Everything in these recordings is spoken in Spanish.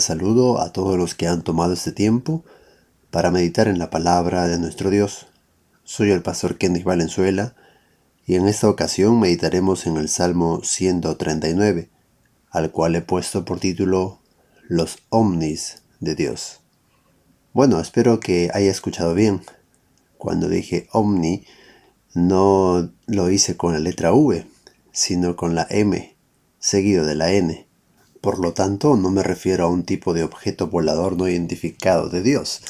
saludo a todos los que han tomado este tiempo para meditar en la palabra de nuestro Dios. Soy el pastor Kenneth Valenzuela y en esta ocasión meditaremos en el Salmo 139, al cual he puesto por título Los Omnis de Dios. Bueno, espero que haya escuchado bien. Cuando dije omni, no lo hice con la letra V, sino con la M, seguido de la N. Por lo tanto, no me refiero a un tipo de objeto volador no identificado de Dios,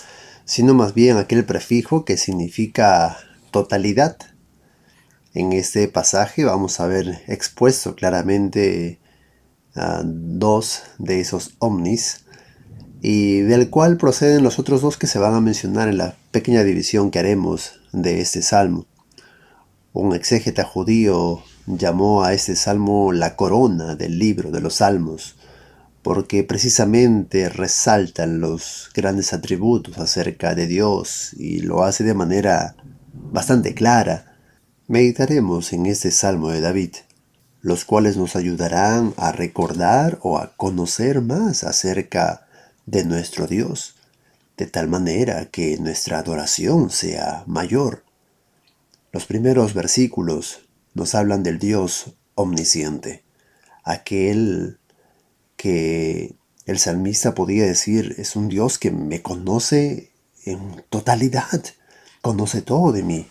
sino más bien aquel prefijo que significa totalidad. En este pasaje vamos a ver expuesto claramente a ah, dos de esos omnis y del cual proceden los otros dos que se van a mencionar en la pequeña división que haremos de este salmo. Un exégeta judío llamó a este salmo la corona del libro de los salmos, porque precisamente resaltan los grandes atributos acerca de Dios y lo hace de manera bastante clara. Meditaremos en este Salmo de David, los cuales nos ayudarán a recordar o a conocer más acerca de nuestro Dios, de tal manera que nuestra adoración sea mayor. Los primeros versículos nos hablan del Dios omnisciente, aquel que el salmista podía decir, es un Dios que me conoce en totalidad, conoce todo de mí.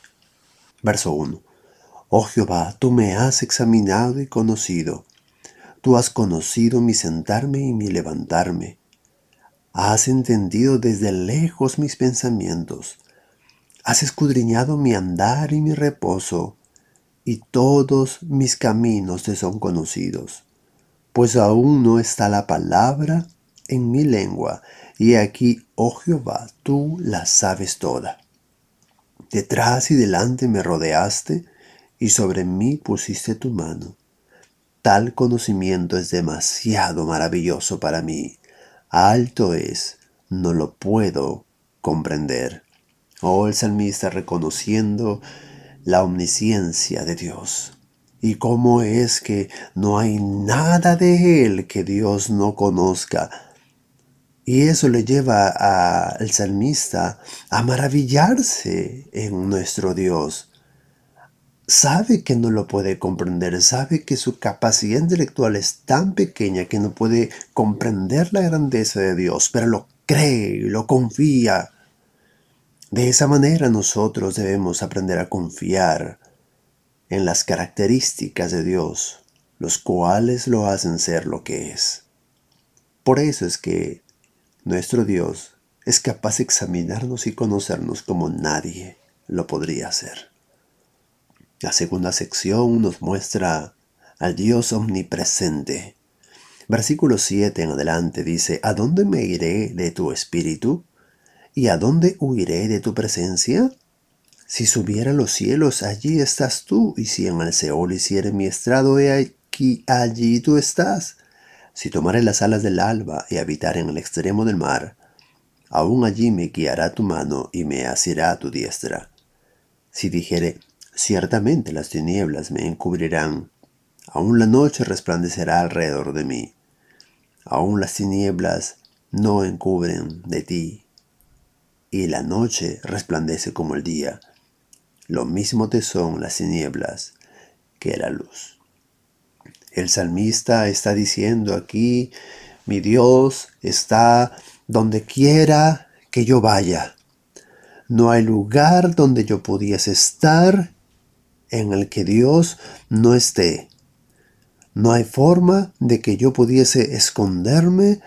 Verso 1. Oh Jehová, tú me has examinado y conocido. Tú has conocido mi sentarme y mi levantarme. Has entendido desde lejos mis pensamientos. Has escudriñado mi andar y mi reposo, y todos mis caminos te son conocidos pues aún no está la palabra en mi lengua, y aquí, oh Jehová, tú la sabes toda. Detrás y delante me rodeaste, y sobre mí pusiste tu mano. Tal conocimiento es demasiado maravilloso para mí. Alto es, no lo puedo comprender. Oh, el salmista reconociendo la omnisciencia de Dios y cómo es que no hay nada de él que Dios no conozca. Y eso le lleva al salmista a maravillarse en nuestro Dios. Sabe que no lo puede comprender, sabe que su capacidad intelectual es tan pequeña que no puede comprender la grandeza de Dios, pero lo cree, lo confía. De esa manera nosotros debemos aprender a confiar en las características de Dios, los cuales lo hacen ser lo que es. Por eso es que nuestro Dios es capaz de examinarnos y conocernos como nadie lo podría hacer. La segunda sección nos muestra al Dios omnipresente. Versículo 7 en adelante dice, ¿A dónde me iré de tu espíritu? ¿Y a dónde huiré de tu presencia? Si subiera a los cielos, allí estás tú, y si en el Seol hiciere mi estrado, he aquí, allí tú estás. Si tomare las alas del alba y habitar en el extremo del mar, aún allí me guiará tu mano y me asirá tu diestra. Si dijere, ciertamente las tinieblas me encubrirán, aún la noche resplandecerá alrededor de mí, aún las tinieblas no encubren de ti, y la noche resplandece como el día lo mismo te son las tinieblas que la luz. El salmista está diciendo aquí, mi Dios está donde quiera que yo vaya. No hay lugar donde yo pudiese estar en el que Dios no esté. No hay forma de que yo pudiese esconderme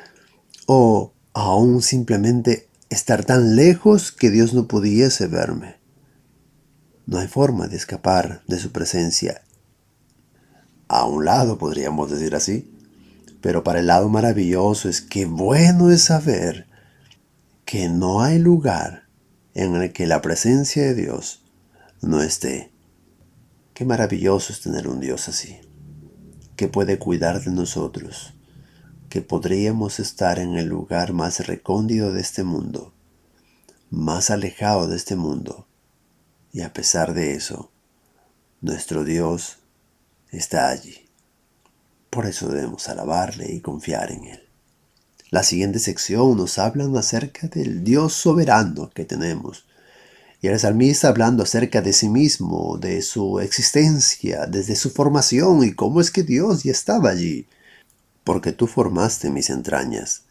o aún simplemente estar tan lejos que Dios no pudiese verme. No hay forma de escapar de su presencia. A un lado podríamos decir así, pero para el lado maravilloso es que bueno es saber que no hay lugar en el que la presencia de Dios no esté. Qué maravilloso es tener un Dios así, que puede cuidar de nosotros, que podríamos estar en el lugar más recóndito de este mundo, más alejado de este mundo, y a pesar de eso, nuestro Dios está allí. Por eso debemos alabarle y confiar en Él. La siguiente sección nos habla acerca del Dios soberano que tenemos. Y el salmista hablando acerca de sí mismo, de su existencia, desde su formación y cómo es que Dios ya estaba allí. Porque tú formaste mis entrañas,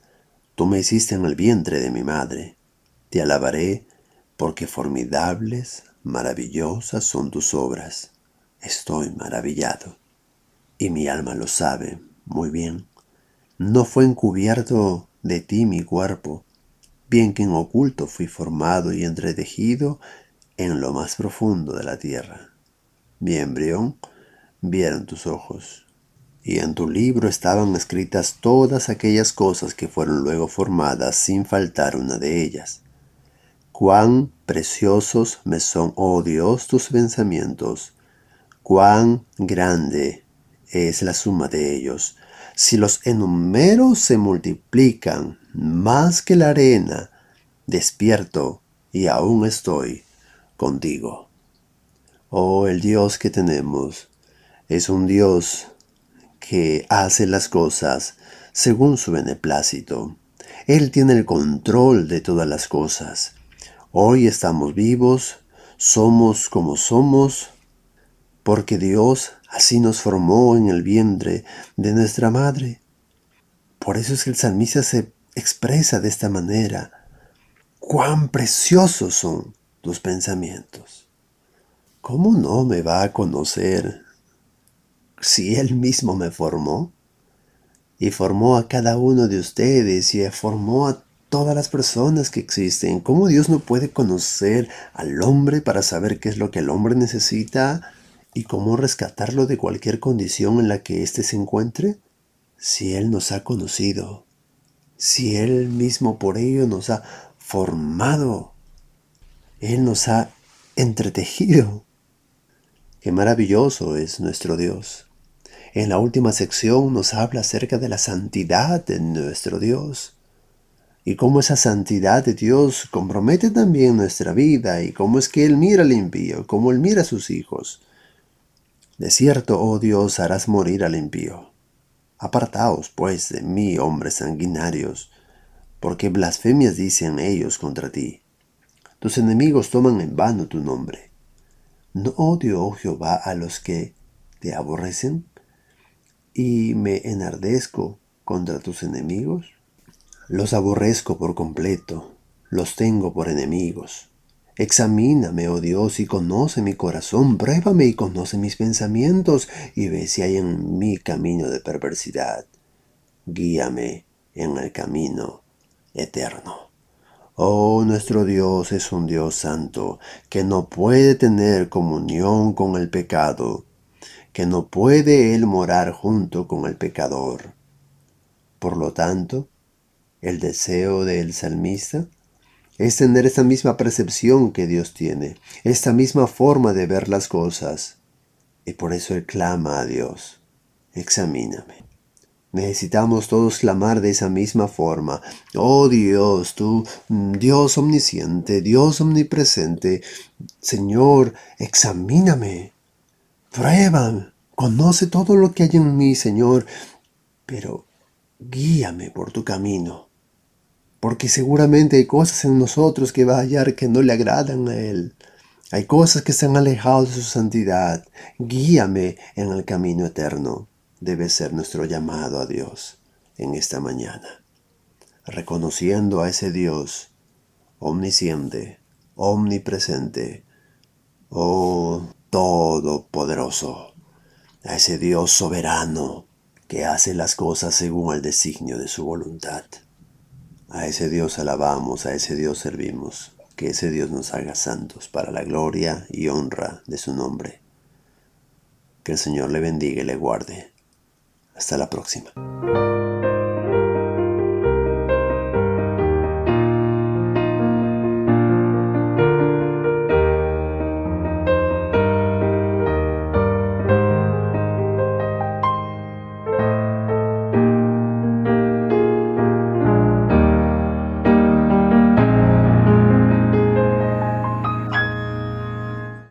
tú me hiciste en el vientre de mi madre. Te alabaré porque formidables, maravillosas son tus obras. Estoy maravillado. Y mi alma lo sabe muy bien. No fue encubierto de ti mi cuerpo, bien que en oculto fui formado y entretejido en lo más profundo de la tierra. Mi embrión vieron tus ojos, y en tu libro estaban escritas todas aquellas cosas que fueron luego formadas sin faltar una de ellas. Cuán preciosos me son, oh Dios, tus pensamientos, cuán grande es la suma de ellos. Si los enumero se multiplican más que la arena, despierto y aún estoy contigo. Oh, el Dios que tenemos es un Dios que hace las cosas según su beneplácito. Él tiene el control de todas las cosas. Hoy estamos vivos, somos como somos, porque Dios Así nos formó en el vientre de nuestra madre. Por eso es que el salmista se expresa de esta manera. Cuán preciosos son tus pensamientos. ¿Cómo no me va a conocer si Él mismo me formó? Y formó a cada uno de ustedes y formó a todas las personas que existen. ¿Cómo Dios no puede conocer al hombre para saber qué es lo que el hombre necesita? y cómo rescatarlo de cualquier condición en la que éste se encuentre? Si Él nos ha conocido, si Él mismo por ello nos ha formado, Él nos ha entretejido. Qué maravilloso es nuestro Dios. En la última sección nos habla acerca de la santidad de nuestro Dios y cómo esa santidad de Dios compromete también nuestra vida y cómo es que Él mira al impío, cómo Él mira a sus hijos. De cierto, oh Dios, harás morir al impío. Apartaos, pues, de mí, hombres sanguinarios, porque blasfemias dicen ellos contra ti. Tus enemigos toman en vano tu nombre. ¿No odio, oh Jehová, a los que te aborrecen? ¿Y me enardezco contra tus enemigos? Los aborrezco por completo, los tengo por enemigos. Examíname, oh Dios, y conoce mi corazón, pruébame y conoce mis pensamientos, y ve si hay en mí camino de perversidad. Guíame en el camino eterno. Oh, nuestro Dios es un Dios santo, que no puede tener comunión con el pecado, que no puede Él morar junto con el pecador. Por lo tanto, el deseo del salmista es tener esta misma percepción que Dios tiene, esta misma forma de ver las cosas. Y por eso Él clama a Dios, examíname. Necesitamos todos clamar de esa misma forma. Oh Dios, tú, Dios omnisciente, Dios omnipresente, Señor, examíname, prueba, conoce todo lo que hay en mí, Señor, pero guíame por tu camino porque seguramente hay cosas en nosotros que va a hallar que no le agradan a Él. Hay cosas que se han alejado de su santidad. Guíame en el camino eterno. Debe ser nuestro llamado a Dios en esta mañana. Reconociendo a ese Dios omnisciente, omnipresente, oh todopoderoso, a ese Dios soberano que hace las cosas según el designio de su voluntad. A ese Dios alabamos, a ese Dios servimos. Que ese Dios nos haga santos para la gloria y honra de su nombre. Que el Señor le bendiga y le guarde. Hasta la próxima.